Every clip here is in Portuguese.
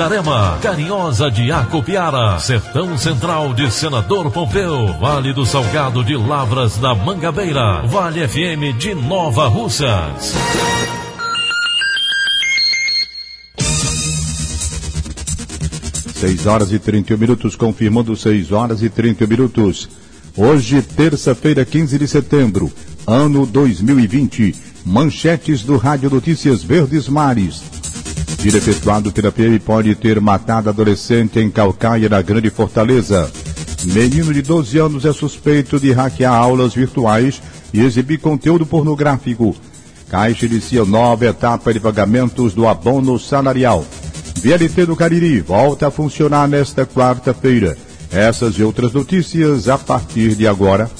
Itarema, Carinhosa de Acopiara, Sertão Central de Senador Pompeu, Vale do Salgado de Lavras da Mangabeira, Vale FM de Nova Russas. Seis horas e 31 minutos, confirmando seis horas e 30 minutos. Hoje, terça-feira, 15 de setembro, ano 2020. Manchetes do Rádio Notícias Verdes Mares. Tiro efetuado pela PM pode ter matado adolescente em Calcaia, na Grande Fortaleza. Menino de 12 anos é suspeito de hackear aulas virtuais e exibir conteúdo pornográfico. Caixa inicia nova etapa de pagamentos do abono salarial. VLT do Cariri volta a funcionar nesta quarta-feira. Essas e outras notícias a partir de agora.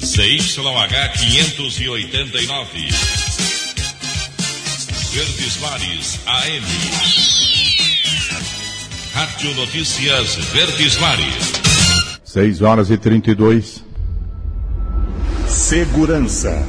CYH 589. Verdes Mares AM. Rádio Notícias Verdes Mares. 6 horas e 32. Segurança.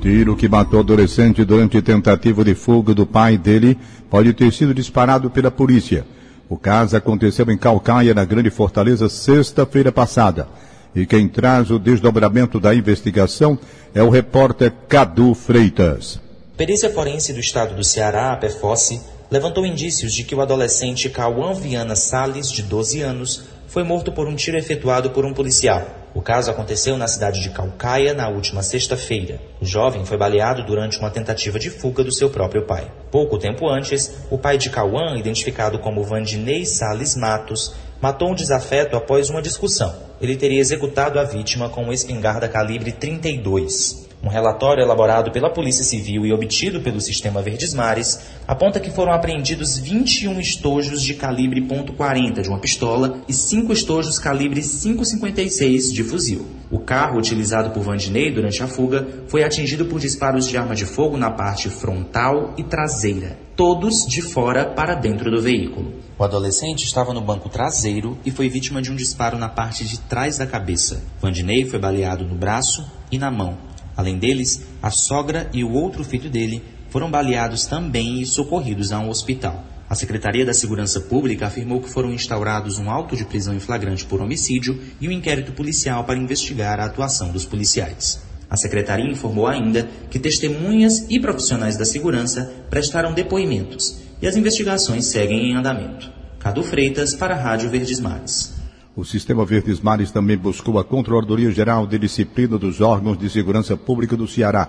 Tiro que matou adolescente durante tentativa de fuga do pai dele pode ter sido disparado pela polícia. O caso aconteceu em Calcaia, na Grande Fortaleza, sexta-feira passada. E quem traz o desdobramento da investigação é o repórter Cadu Freitas. Perícia forense do estado do Ceará, a PFOSSE, levantou indícios de que o adolescente Cauã Viana Salles, de 12 anos, foi morto por um tiro efetuado por um policial. O caso aconteceu na cidade de Calcaia na última sexta-feira. O jovem foi baleado durante uma tentativa de fuga do seu próprio pai. Pouco tempo antes, o pai de Cauã, identificado como Vandinei Salles Matos, matou um desafeto após uma discussão. Ele teria executado a vítima com uma espingarda calibre 32. Um relatório elaborado pela Polícia Civil e obtido pelo Sistema Verdes Mares aponta que foram apreendidos 21 estojos de calibre .40 de uma pistola e 5 estojos calibre .556 de fuzil. O carro utilizado por Vandinei durante a fuga foi atingido por disparos de arma de fogo na parte frontal e traseira, todos de fora para dentro do veículo. O adolescente estava no banco traseiro e foi vítima de um disparo na parte de trás da cabeça. Vandinei foi baleado no braço e na mão, Além deles, a sogra e o outro filho dele foram baleados também e socorridos a um hospital. A Secretaria da Segurança Pública afirmou que foram instaurados um auto de prisão em flagrante por homicídio e um inquérito policial para investigar a atuação dos policiais. A secretaria informou ainda que testemunhas e profissionais da segurança prestaram depoimentos e as investigações seguem em andamento. Cadu Freitas para a Rádio Verdes Mares. O Sistema Verdes Mares também buscou a Controladoria Geral de Disciplina dos Órgãos de Segurança Pública do Ceará.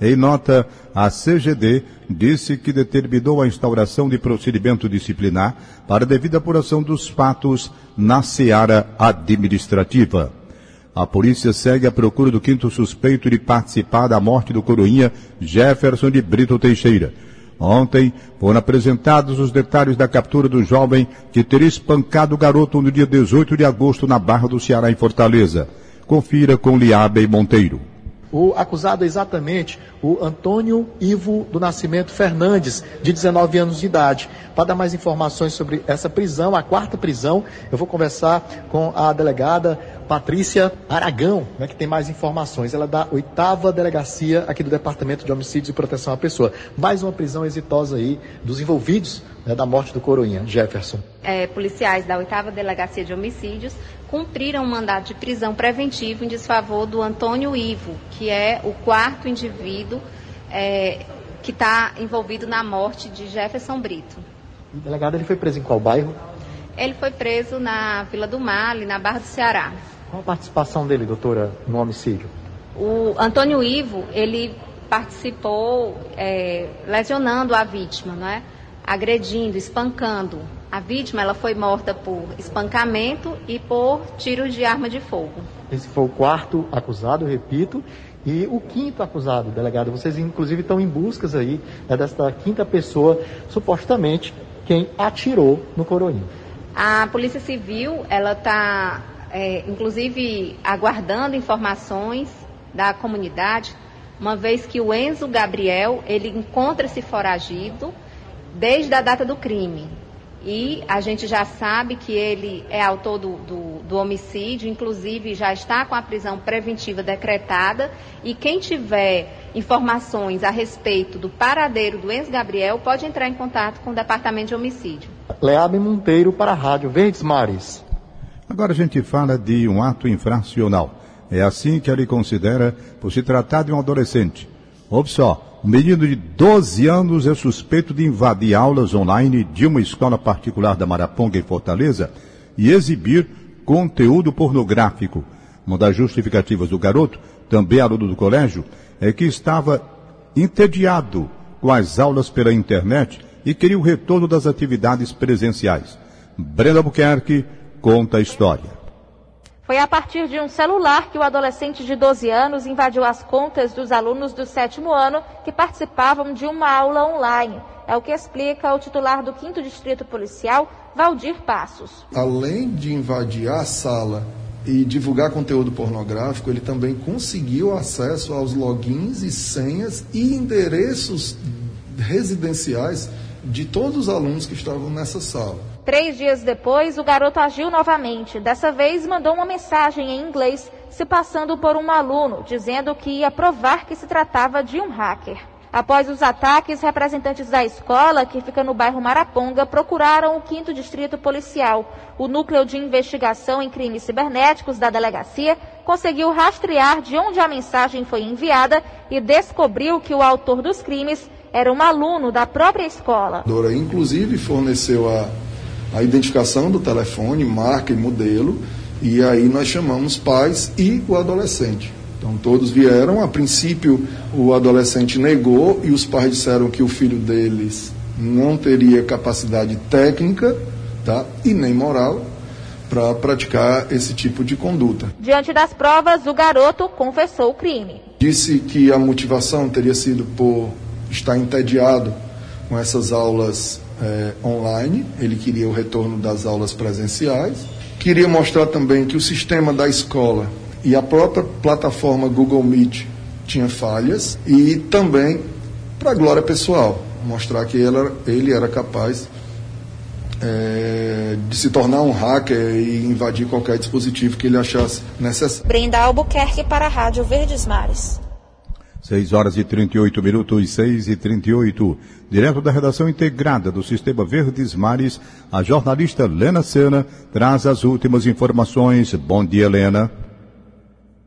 Em nota, a CGD disse que determinou a instauração de procedimento disciplinar para devida apuração dos fatos na seara administrativa. A polícia segue à procura do quinto suspeito de participar da morte do coroinha Jefferson de Brito Teixeira. Ontem foram apresentados os detalhes da captura do jovem que teria espancado o garoto no dia 18 de agosto na Barra do Ceará, em Fortaleza. Confira com Liabe Monteiro. O acusado é exatamente o Antônio Ivo do Nascimento Fernandes, de 19 anos de idade. Para dar mais informações sobre essa prisão, a quarta prisão, eu vou conversar com a delegada Patrícia Aragão, né, que tem mais informações. Ela é da oitava delegacia aqui do Departamento de Homicídios e Proteção à Pessoa. Mais uma prisão exitosa aí dos envolvidos né, da morte do Coroinha, Jefferson. É, policiais da oitava delegacia de homicídios cumpriram um mandado de prisão preventivo em desfavor do Antônio Ivo, que é o quarto indivíduo é, que está envolvido na morte de Jefferson Brito. O delegado ele foi preso em qual bairro? Ele foi preso na Vila do Mar, ali na Barra do Ceará. Qual a participação dele, doutora, no homicídio? O Antônio Ivo, ele participou é, lesionando a vítima, não é? agredindo, espancando. A vítima ela foi morta por espancamento e por tiro de arma de fogo. Esse foi o quarto acusado, repito, e o quinto acusado, delegado. Vocês inclusive estão em buscas aí é desta quinta pessoa, supostamente quem atirou no coroinho. A Polícia Civil ela está é, inclusive aguardando informações da comunidade, uma vez que o Enzo Gabriel ele encontra-se foragido desde a data do crime. E a gente já sabe que ele é autor do, do, do, homicídio, inclusive já está com a prisão preventiva decretada. E quem tiver informações a respeito do paradeiro do ex-Gabriel pode entrar em contato com o Departamento de Homicídio. Leabe Monteiro para a Rádio Verdes Mares. Agora a gente fala de um ato infracional. É assim que ele considera por se tratar de um adolescente. Ouve só, um menino de 12 anos é suspeito de invadir aulas online de uma escola particular da Maraponga, em Fortaleza, e exibir conteúdo pornográfico. Uma das justificativas do garoto, também aluno do colégio, é que estava entediado com as aulas pela internet e queria o retorno das atividades presenciais. Brenda Buquerque conta a história. Foi a partir de um celular que o adolescente de 12 anos invadiu as contas dos alunos do sétimo ano que participavam de uma aula online. É o que explica o titular do 5 Distrito Policial, Valdir Passos. Além de invadir a sala e divulgar conteúdo pornográfico, ele também conseguiu acesso aos logins e senhas e endereços residenciais de todos os alunos que estavam nessa sala. Três dias depois, o garoto agiu novamente. Dessa vez, mandou uma mensagem em inglês, se passando por um aluno, dizendo que ia provar que se tratava de um hacker. Após os ataques, representantes da escola, que fica no bairro Maraponga, procuraram o 5 Distrito Policial. O Núcleo de Investigação em Crimes Cibernéticos da delegacia conseguiu rastrear de onde a mensagem foi enviada e descobriu que o autor dos crimes era um aluno da própria escola. Inclusive, forneceu a a identificação do telefone, marca e modelo, e aí nós chamamos pais e o adolescente. Então todos vieram, a princípio o adolescente negou e os pais disseram que o filho deles não teria capacidade técnica tá, e nem moral para praticar esse tipo de conduta. Diante das provas, o garoto confessou o crime. Disse que a motivação teria sido por estar entediado com essas aulas é, online, ele queria o retorno das aulas presenciais. Queria mostrar também que o sistema da escola e a própria plataforma Google Meet tinha falhas e também para a glória pessoal, mostrar que ele era, ele era capaz é, de se tornar um hacker e invadir qualquer dispositivo que ele achasse necessário. Brenda Albuquerque para a Rádio Verdes Mares. 6 horas e 38 minutos, 6 e 38. Direto da redação integrada do Sistema Verdes Mares, a jornalista Lena Sena traz as últimas informações. Bom dia, Lena.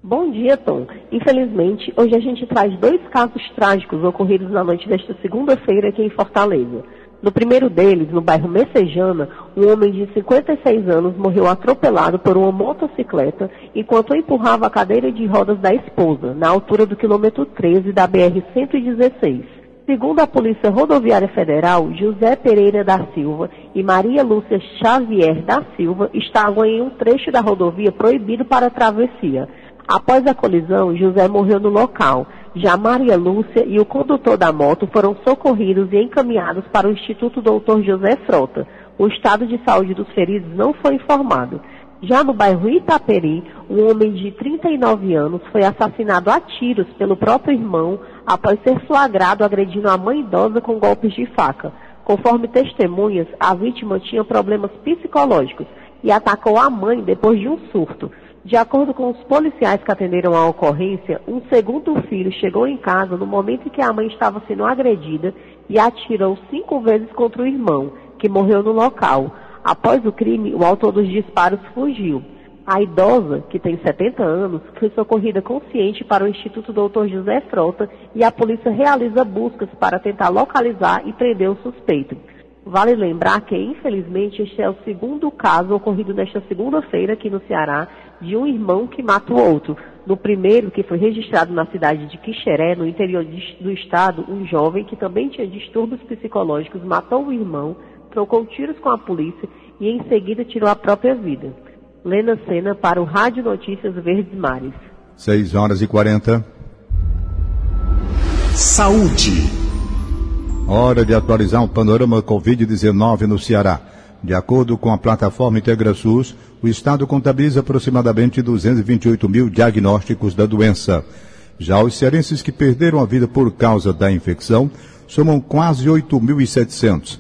Bom dia, Tom. Infelizmente, hoje a gente traz dois casos trágicos ocorridos na noite desta segunda-feira aqui em Fortaleza. No primeiro deles, no bairro Messejana, um homem de 56 anos morreu atropelado por uma motocicleta enquanto empurrava a cadeira de rodas da esposa, na altura do quilômetro 13 da BR-116. Segundo a Polícia Rodoviária Federal, José Pereira da Silva e Maria Lúcia Xavier da Silva estavam em um trecho da rodovia proibido para travessia. Após a colisão, José morreu no local. Já Maria Lúcia e o condutor da moto foram socorridos e encaminhados para o Instituto Doutor José Frota. O estado de saúde dos feridos não foi informado. Já no bairro Itaperi, um homem de 39 anos foi assassinado a tiros pelo próprio irmão após ser flagrado agredindo a mãe idosa com golpes de faca. Conforme testemunhas, a vítima tinha problemas psicológicos e atacou a mãe depois de um surto. De acordo com os policiais que atenderam a ocorrência, um segundo filho chegou em casa no momento em que a mãe estava sendo agredida e atirou cinco vezes contra o irmão, que morreu no local. Após o crime, o autor dos disparos fugiu. A idosa, que tem 70 anos, foi socorrida consciente para o Instituto Dr. José Frota e a polícia realiza buscas para tentar localizar e prender o suspeito. Vale lembrar que, infelizmente, este é o segundo caso ocorrido nesta segunda-feira aqui no Ceará de um irmão que mata o outro. No primeiro, que foi registrado na cidade de Quixeré, no interior do estado, um jovem que também tinha distúrbios psicológicos matou o irmão, trocou tiros com a polícia e em seguida tirou a própria vida. Lena Sena para o Rádio Notícias Verdes Mares. 6 horas e 40. Saúde. Hora de atualizar o panorama Covid-19 no Ceará. De acordo com a plataforma IntegraSUS, o Estado contabiliza aproximadamente 228 mil diagnósticos da doença. Já os cearenses que perderam a vida por causa da infecção somam quase 8.700.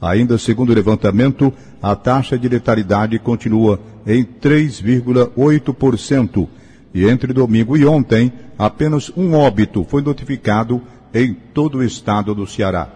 Ainda segundo o levantamento, a taxa de letalidade continua em 3,8%. E entre domingo e ontem, apenas um óbito foi notificado em todo o estado do Ceará.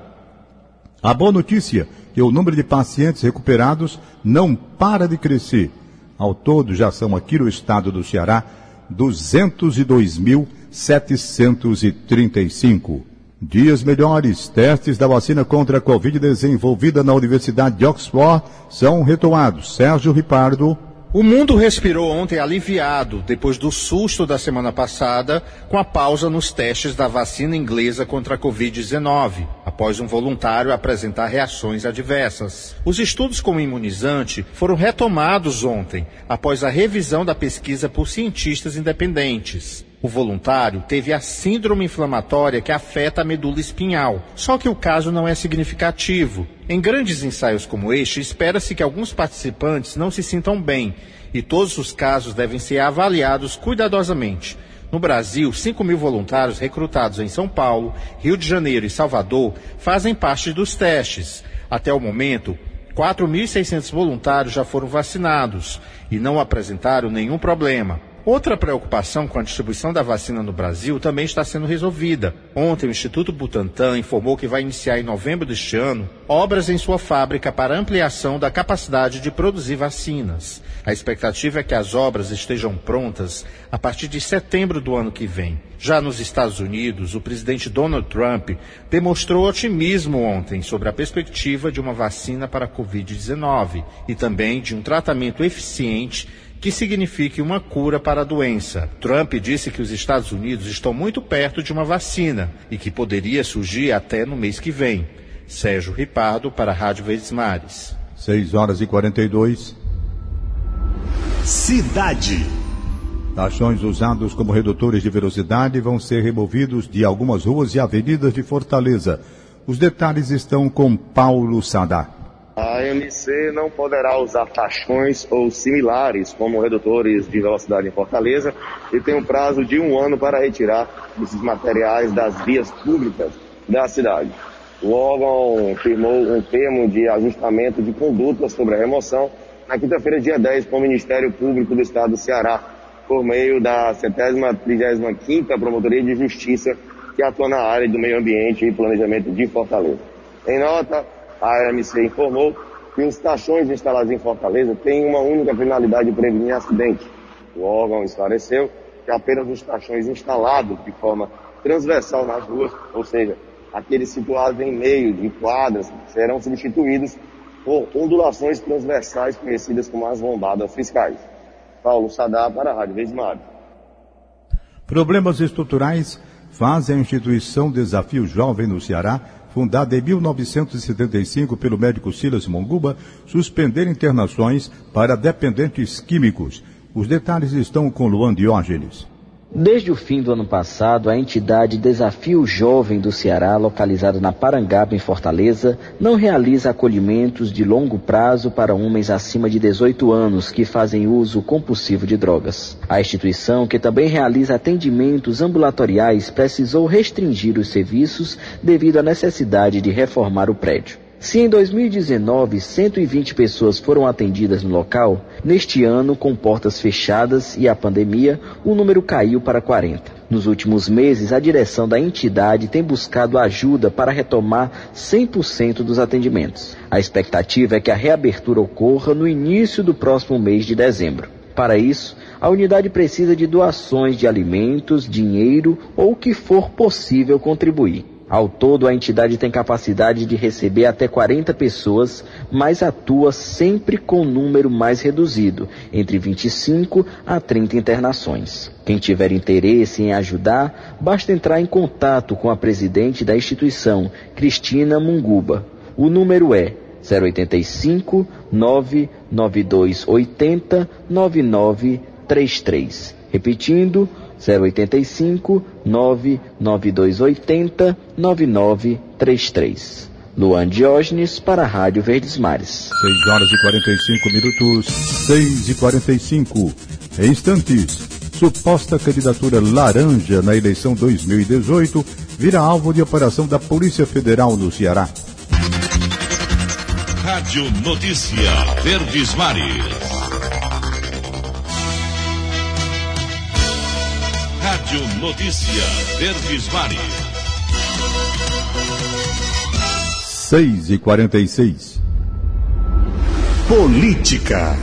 A boa notícia que o número de pacientes recuperados não para de crescer. Ao todo, já são aqui no estado do Ceará 202.735. Dias melhores, testes da vacina contra a Covid desenvolvida na Universidade de Oxford são retomados. Sérgio Ripardo. O mundo respirou ontem aliviado depois do susto da semana passada com a pausa nos testes da vacina inglesa contra a Covid-19, após um voluntário apresentar reações adversas. Os estudos com o imunizante foram retomados ontem, após a revisão da pesquisa por cientistas independentes. O voluntário teve a síndrome inflamatória que afeta a medula espinhal, só que o caso não é significativo. Em grandes ensaios como este, espera-se que alguns participantes não se sintam bem e todos os casos devem ser avaliados cuidadosamente. No Brasil, 5 mil voluntários recrutados em São Paulo, Rio de Janeiro e Salvador fazem parte dos testes. Até o momento, 4.600 voluntários já foram vacinados e não apresentaram nenhum problema. Outra preocupação com a distribuição da vacina no Brasil também está sendo resolvida. Ontem, o Instituto Butantan informou que vai iniciar em novembro deste ano obras em sua fábrica para ampliação da capacidade de produzir vacinas. A expectativa é que as obras estejam prontas a partir de setembro do ano que vem. Já nos Estados Unidos, o presidente Donald Trump demonstrou otimismo ontem sobre a perspectiva de uma vacina para a Covid-19 e também de um tratamento eficiente que signifique uma cura para a doença. Trump disse que os Estados Unidos estão muito perto de uma vacina e que poderia surgir até no mês que vem. Sérgio Ripardo para a Rádio Verdes Mares. 6 horas e 42. Cidade. Tachões usados como redutores de velocidade vão ser removidos de algumas ruas e avenidas de Fortaleza. Os detalhes estão com Paulo Sadá. A AMC não poderá usar taxões ou similares como redutores de velocidade em Fortaleza e tem um prazo de um ano para retirar esses materiais das vias públicas da cidade. O órgão firmou um termo de ajustamento de conduta sobre a remoção na quinta-feira, dia 10, com o Ministério Público do Estado do Ceará, por meio da 75 Promotoria de Justiça, que atua na área do meio ambiente e planejamento de Fortaleza. Em nota, a AMC informou que os taxões instalados em Fortaleza têm uma única finalidade de prevenir acidente. O órgão esclareceu que apenas os taxões instalados de forma transversal nas ruas, ou seja, aqueles situados em meio de quadras, serão substituídos por ondulações transversais conhecidas como as bombadas fiscais. Paulo Sadá para a Rádio Vesmar. Problemas estruturais fazem a instituição Desafio Jovem no Ceará fundada em 1975 pelo médico Silas Monguba, suspender internações para dependentes químicos. Os detalhes estão com Luan Diógenes. Desde o fim do ano passado, a entidade Desafio Jovem do Ceará, localizada na Parangaba, em Fortaleza, não realiza acolhimentos de longo prazo para homens acima de 18 anos que fazem uso compulsivo de drogas. A instituição, que também realiza atendimentos ambulatoriais, precisou restringir os serviços devido à necessidade de reformar o prédio. Se em 2019 120 pessoas foram atendidas no local, neste ano, com portas fechadas e a pandemia, o número caiu para 40. Nos últimos meses, a direção da entidade tem buscado ajuda para retomar 100% dos atendimentos. A expectativa é que a reabertura ocorra no início do próximo mês de dezembro. Para isso, a unidade precisa de doações de alimentos, dinheiro ou o que for possível contribuir. Ao todo, a entidade tem capacidade de receber até 40 pessoas, mas atua sempre com número mais reduzido, entre 25 a 30 internações. Quem tiver interesse em ajudar, basta entrar em contato com a presidente da instituição, Cristina Munguba. O número é 085 99280 9933. Repetindo, 085 99280 9933. Luan Diógenes para a Rádio Verdes Mares. 6 horas e 45 minutos, 6 e 45. Em instantes, suposta candidatura laranja na eleição 2018 vira alvo de operação da Polícia Federal no Ceará. Rádio Notícia Verdes Mares. Rádio Notícia Verdes Mares. 6 e 46. Política.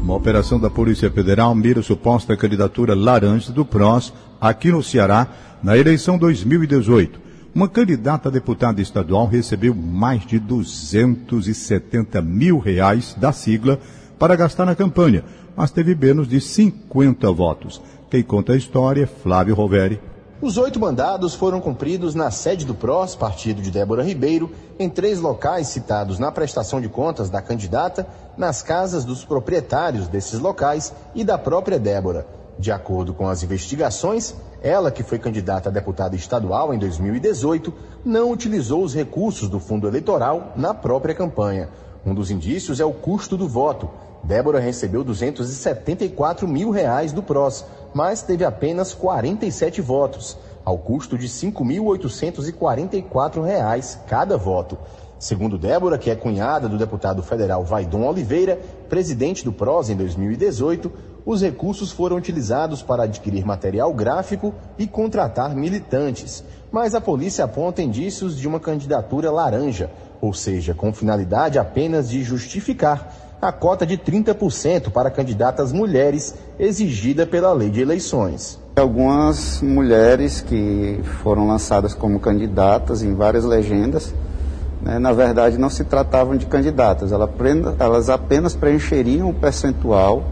Uma operação da Polícia Federal mira suposta candidatura laranja do PROS aqui no Ceará na eleição 2018. Uma candidata a deputada estadual recebeu mais de 270 mil reais da sigla para gastar na campanha, mas teve menos de 50 votos. Quem conta a história é Flávio Roveri. Os oito mandados foram cumpridos na sede do PROS, partido de Débora Ribeiro, em três locais citados na prestação de contas da candidata, nas casas dos proprietários desses locais e da própria Débora. De acordo com as investigações, ela, que foi candidata a deputada estadual em 2018, não utilizou os recursos do fundo eleitoral na própria campanha. Um dos indícios é o custo do voto. Débora recebeu 274 mil reais do PROS, mas teve apenas 47 votos, ao custo de 5.844 reais cada voto. Segundo Débora, que é cunhada do deputado federal Vaidon Oliveira, presidente do PROS em 2018, os recursos foram utilizados para adquirir material gráfico e contratar militantes. Mas a polícia aponta indícios de uma candidatura laranja, ou seja, com finalidade apenas de justificar a cota de 30% para candidatas mulheres exigida pela lei de eleições. Algumas mulheres que foram lançadas como candidatas em várias legendas, né, na verdade não se tratavam de candidatas, elas apenas preencheriam o percentual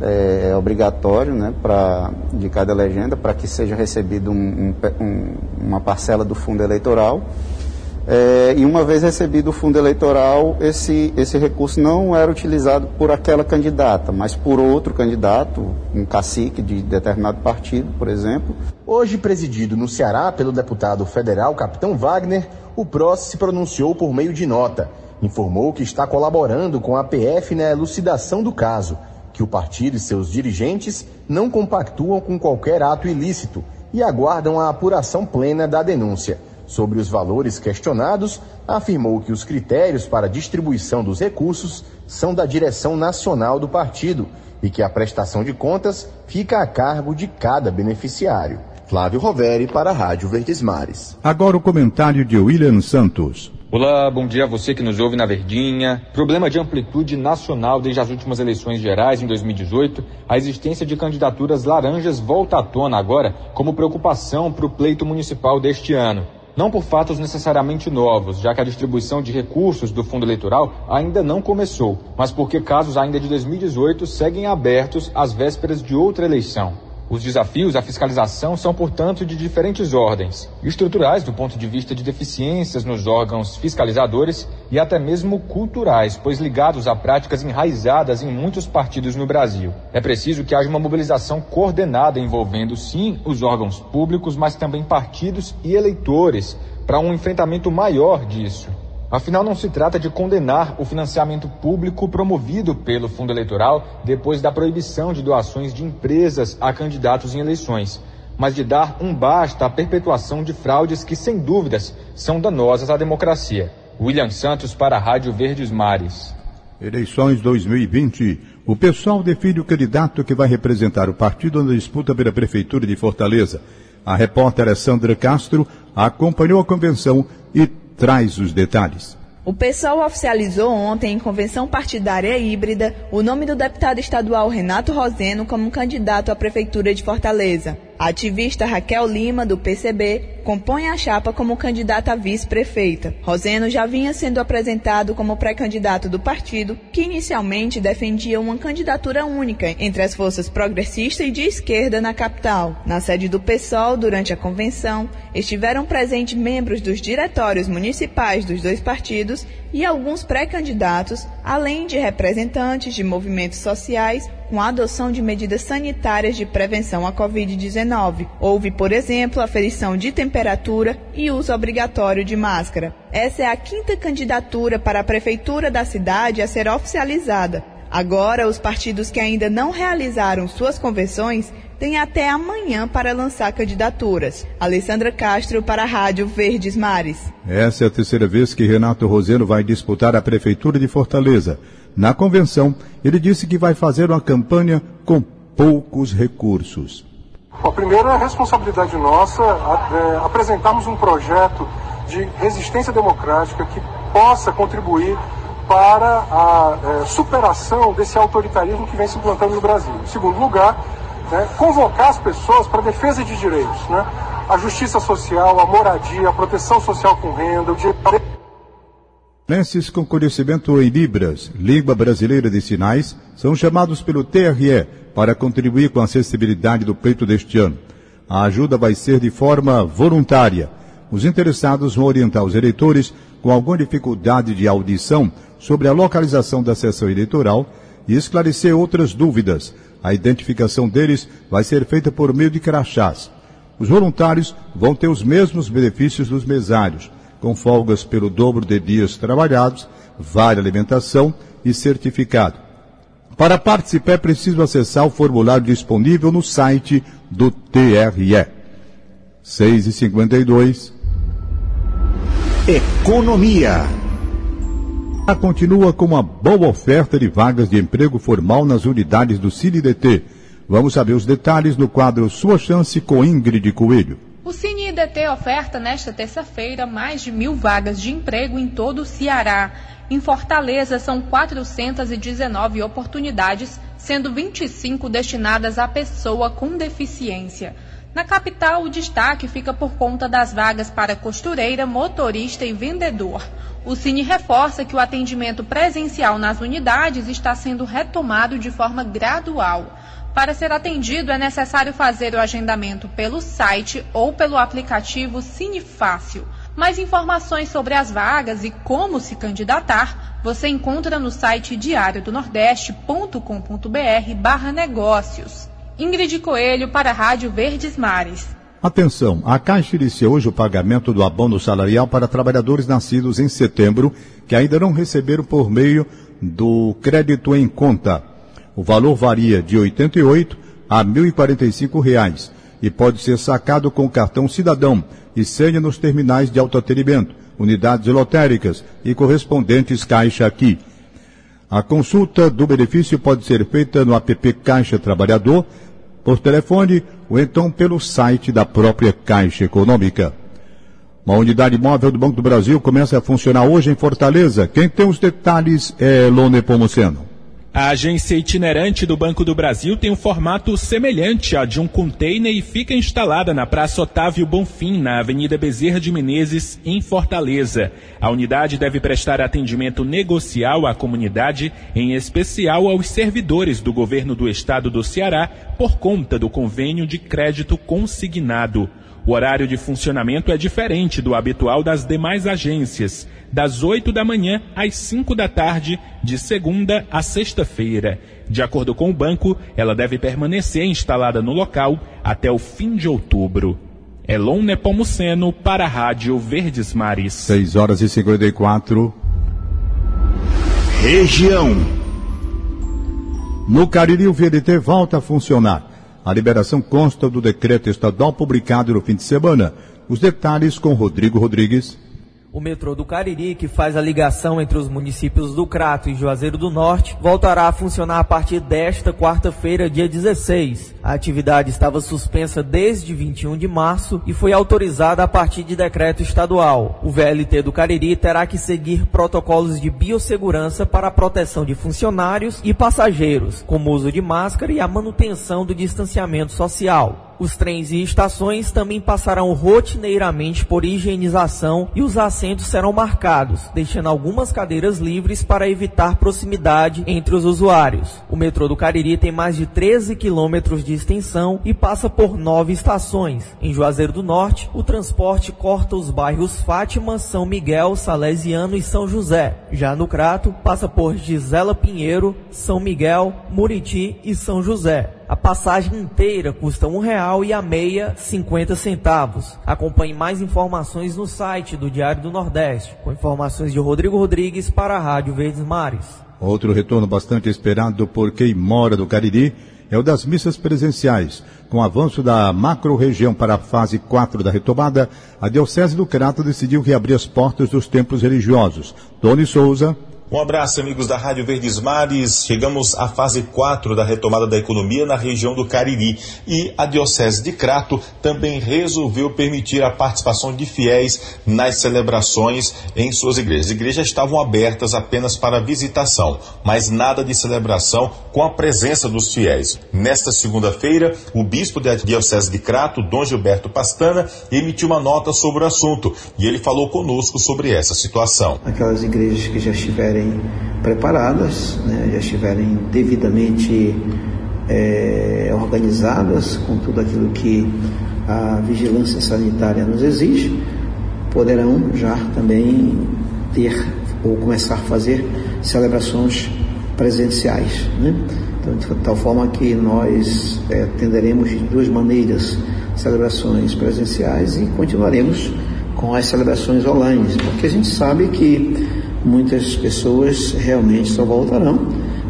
é, obrigatório né, pra, de cada legenda para que seja recebido um, um, uma parcela do fundo eleitoral é, e uma vez recebido o fundo eleitoral, esse, esse recurso não era utilizado por aquela candidata, mas por outro candidato, um cacique de determinado partido, por exemplo. Hoje presidido no Ceará pelo deputado federal Capitão Wagner, o PROS se pronunciou por meio de nota. Informou que está colaborando com a PF na elucidação do caso, que o partido e seus dirigentes não compactuam com qualquer ato ilícito e aguardam a apuração plena da denúncia. Sobre os valores questionados, afirmou que os critérios para distribuição dos recursos são da direção nacional do partido e que a prestação de contas fica a cargo de cada beneficiário. Flávio Roveri para a Rádio Verdes Mares. Agora o comentário de William Santos. Olá, bom dia a você que nos ouve na Verdinha. Problema de amplitude nacional desde as últimas eleições gerais em 2018, a existência de candidaturas laranjas volta à tona agora como preocupação para o pleito municipal deste ano não por fatos necessariamente novos, já que a distribuição de recursos do fundo eleitoral ainda não começou, mas porque casos ainda de 2018 seguem abertos às vésperas de outra eleição. Os desafios à fiscalização são, portanto, de diferentes ordens, estruturais do ponto de vista de deficiências nos órgãos fiscalizadores e até mesmo culturais, pois ligados a práticas enraizadas em muitos partidos no Brasil. É preciso que haja uma mobilização coordenada envolvendo, sim, os órgãos públicos, mas também partidos e eleitores, para um enfrentamento maior disso. Afinal, não se trata de condenar o financiamento público promovido pelo fundo eleitoral depois da proibição de doações de empresas a candidatos em eleições, mas de dar um basta à perpetuação de fraudes que, sem dúvidas, são danosas à democracia. William Santos para a Rádio Verdes Mares. Eleições 2020. O pessoal define o candidato que vai representar o partido na disputa pela Prefeitura de Fortaleza. A repórter Sandra Castro acompanhou a convenção e traz os detalhes. O PSOL oficializou ontem, em convenção partidária híbrida, o nome do deputado estadual Renato Roseno como candidato à Prefeitura de Fortaleza. A ativista Raquel Lima, do PCB, compõe a chapa como candidata a vice-prefeita. Roseno já vinha sendo apresentado como pré-candidato do partido, que inicialmente defendia uma candidatura única entre as forças progressista e de esquerda na capital. Na sede do PSOL, durante a convenção, estiveram presentes membros dos diretórios municipais dos dois partidos e alguns pré-candidatos, além de representantes de movimentos sociais com a adoção de medidas sanitárias de prevenção à Covid-19. Houve, por exemplo, aferição de temperatura e uso obrigatório de máscara. Essa é a quinta candidatura para a prefeitura da cidade a ser oficializada. Agora, os partidos que ainda não realizaram suas convenções têm até amanhã para lançar candidaturas. Alessandra Castro para a Rádio Verdes Mares. Essa é a terceira vez que Renato Roseno vai disputar a Prefeitura de Fortaleza. Na convenção, ele disse que vai fazer uma campanha com poucos recursos. A primeira é a responsabilidade nossa é, apresentarmos um projeto de resistência democrática que possa contribuir para a é, superação desse autoritarismo que vem se implantando no Brasil. Em segundo lugar, né, convocar as pessoas para a defesa de direitos, né, a justiça social, a moradia, a proteção social com renda, o direito com conhecimento em Libras, língua brasileira de sinais, são chamados pelo TRE para contribuir com a acessibilidade do pleito deste ano. A ajuda vai ser de forma voluntária. Os interessados vão orientar os eleitores com alguma dificuldade de audição sobre a localização da sessão eleitoral e esclarecer outras dúvidas. A identificação deles vai ser feita por meio de crachás. Os voluntários vão ter os mesmos benefícios dos mesários com folgas pelo dobro de dias trabalhados, vale alimentação e certificado. Para participar é preciso acessar o formulário disponível no site do TRE. 6 e 52. Economia. Continua com uma boa oferta de vagas de emprego formal nas unidades do CineDT. Vamos saber os detalhes no quadro Sua Chance com Ingrid Coelho. O Cine IDT oferta nesta terça-feira mais de mil vagas de emprego em todo o Ceará. Em Fortaleza, são 419 oportunidades, sendo 25 destinadas à pessoa com deficiência. Na capital, o destaque fica por conta das vagas para costureira, motorista e vendedor. O Cine reforça que o atendimento presencial nas unidades está sendo retomado de forma gradual. Para ser atendido, é necessário fazer o agendamento pelo site ou pelo aplicativo Cinefácil. Mais informações sobre as vagas e como se candidatar, você encontra no site diariodonordeste.com.br barra negócios. Ingrid Coelho para a Rádio Verdes Mares. Atenção, a Caixa iniciou hoje o pagamento do abono salarial para trabalhadores nascidos em setembro que ainda não receberam por meio do crédito em conta. O valor varia de R$ 88 a 1.045 reais e pode ser sacado com cartão cidadão e senha nos terminais de autoatendimento, unidades lotéricas e correspondentes Caixa Aqui. A consulta do benefício pode ser feita no app Caixa Trabalhador, por telefone ou então pelo site da própria Caixa Econômica. Uma unidade móvel do Banco do Brasil começa a funcionar hoje em Fortaleza. Quem tem os detalhes é Lone Pomoceno. A agência itinerante do Banco do Brasil tem um formato semelhante ao de um container e fica instalada na Praça Otávio Bonfim, na Avenida Bezerra de Menezes, em Fortaleza. A unidade deve prestar atendimento negocial à comunidade, em especial aos servidores do governo do estado do Ceará, por conta do convênio de crédito consignado. O horário de funcionamento é diferente do habitual das demais agências, das 8 da manhã às 5 da tarde, de segunda a sexta-feira. De acordo com o banco, ela deve permanecer instalada no local até o fim de outubro. Elon Nepomuceno para a Rádio Verdes Mares. 6 horas e 54. Região. No Cariri, o VDT volta a funcionar. A liberação consta do decreto estadual publicado no fim de semana. Os detalhes com Rodrigo Rodrigues. O metrô do Cariri, que faz a ligação entre os municípios do Crato e Juazeiro do Norte, voltará a funcionar a partir desta quarta-feira, dia 16. A atividade estava suspensa desde 21 de março e foi autorizada a partir de decreto estadual. O VLT do Cariri terá que seguir protocolos de biossegurança para a proteção de funcionários e passageiros, como uso de máscara e a manutenção do distanciamento social. Os trens e estações também passarão rotineiramente por higienização e os assentos serão marcados, deixando algumas cadeiras livres para evitar proximidade entre os usuários. O metrô do Cariri tem mais de 13 quilômetros de extensão e passa por nove estações. Em Juazeiro do Norte, o transporte corta os bairros Fátima, São Miguel, Salesiano e São José. Já no Crato, passa por Gisela Pinheiro, São Miguel, Muriti e São José. A passagem inteira custa um real e a meia cinquenta centavos. Acompanhe mais informações no site do Diário do Nordeste, com informações de Rodrigo Rodrigues para a Rádio Verdes Mares. Outro retorno bastante esperado por quem mora do Cariri é o das missas presenciais. Com o avanço da macro-região para a fase 4 da retomada, a Diocese do Crato decidiu reabrir as portas dos templos religiosos. Tony Souza, um abraço, amigos da Rádio Verdes Mares. Chegamos à fase 4 da retomada da economia na região do Cariri e a Diocese de Crato também resolveu permitir a participação de fiéis nas celebrações em suas igrejas. As igrejas estavam abertas apenas para visitação, mas nada de celebração com a presença dos fiéis. Nesta segunda-feira, o bispo da Diocese de Crato, Dom Gilberto Pastana, emitiu uma nota sobre o assunto e ele falou conosco sobre essa situação. Aquelas igrejas que já estiverem estiverem preparadas, né, já estiverem devidamente é, organizadas com tudo aquilo que a vigilância sanitária nos exige, poderão já também ter ou começar a fazer celebrações presenciais. Né? Então, de tal forma que nós é, de duas maneiras celebrações presenciais e continuaremos com as celebrações online, porque a gente sabe que muitas pessoas realmente só voltarão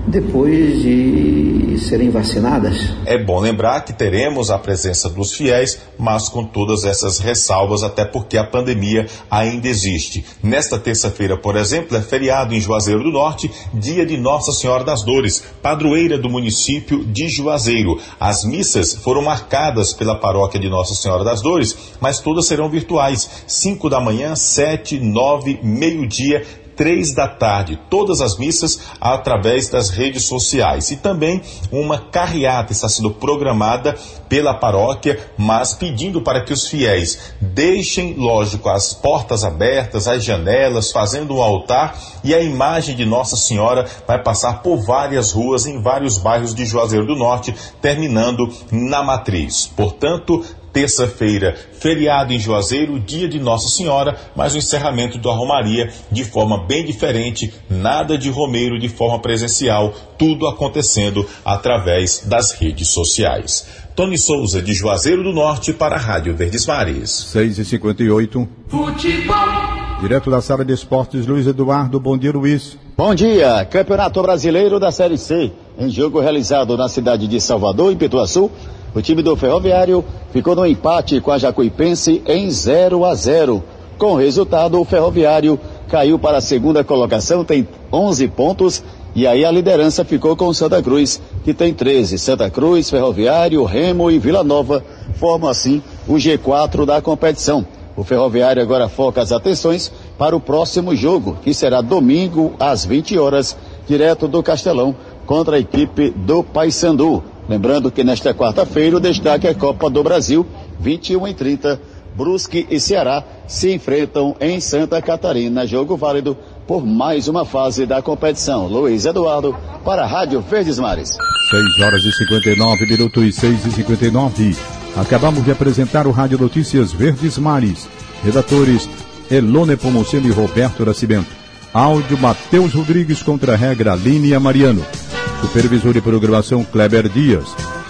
depois de serem vacinadas. É bom lembrar que teremos a presença dos fiéis, mas com todas essas ressalvas, até porque a pandemia ainda existe. Nesta terça-feira, por exemplo, é feriado em Juazeiro do Norte, dia de Nossa Senhora das Dores, padroeira do município de Juazeiro. As missas foram marcadas pela paróquia de Nossa Senhora das Dores, mas todas serão virtuais. 5 da manhã, 7, 9, meio-dia três da tarde, todas as missas através das redes sociais. E também uma carreata está sendo programada pela paróquia, mas pedindo para que os fiéis deixem, lógico, as portas abertas, as janelas, fazendo um altar e a imagem de Nossa Senhora vai passar por várias ruas em vários bairros de Juazeiro do Norte, terminando na Matriz. Portanto, terça-feira, feriado em Juazeiro, dia de Nossa Senhora, mas o encerramento da Romaria de forma bem diferente, nada de Romeiro de forma presencial, tudo acontecendo através das redes sociais. Tony Souza, de Juazeiro do Norte, para a Rádio Verdes Mares. 6 e 58 Futebol. Direto da sala de esportes, Luiz Eduardo. Bom dia, Luiz. Bom dia. Campeonato Brasileiro da Série C. Em jogo realizado na cidade de Salvador, em Pituaçu, o time do Ferroviário ficou no empate com a Jacuipense em 0 a 0. Com o resultado, o Ferroviário caiu para a segunda colocação, tem 11 pontos, e aí a liderança ficou com Santa Cruz, que tem 13. Santa Cruz, Ferroviário, Remo e Vila Nova formam assim o G4 da competição. O Ferroviário agora foca as atenções para o próximo jogo, que será domingo às 20 horas, direto do Castelão, contra a equipe do Paysandu. Lembrando que nesta quarta-feira o destaque é Copa do Brasil, 21 e 30. Brusque e Ceará se enfrentam em Santa Catarina. Jogo válido por mais uma fase da competição. Luiz Eduardo para a Rádio Verdes Mares. 6 horas e 59 minutos 6 e 59. Acabamos de apresentar o Rádio Notícias Verdes Mares. Redatores Elone Pomoceno e Roberto Nascimento. Áudio Matheus Rodrigues contra a regra Línia Mariano. Supervisor de programação Kleber Dias.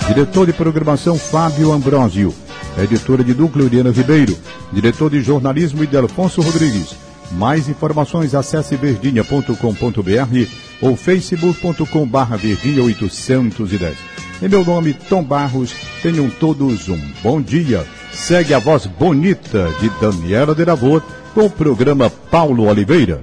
Diretor de programação Fábio Ambrosio. Editora de núcleo Uriana Ribeiro. Diretor de jornalismo Idelfonso Rodrigues. Mais informações acesse verdinha.com.br ou facebook.com barra verdinha 810. Em meu nome, Tom Barros, tenham todos um bom dia. Segue a voz bonita de Daniela Deravot com o programa Paulo Oliveira.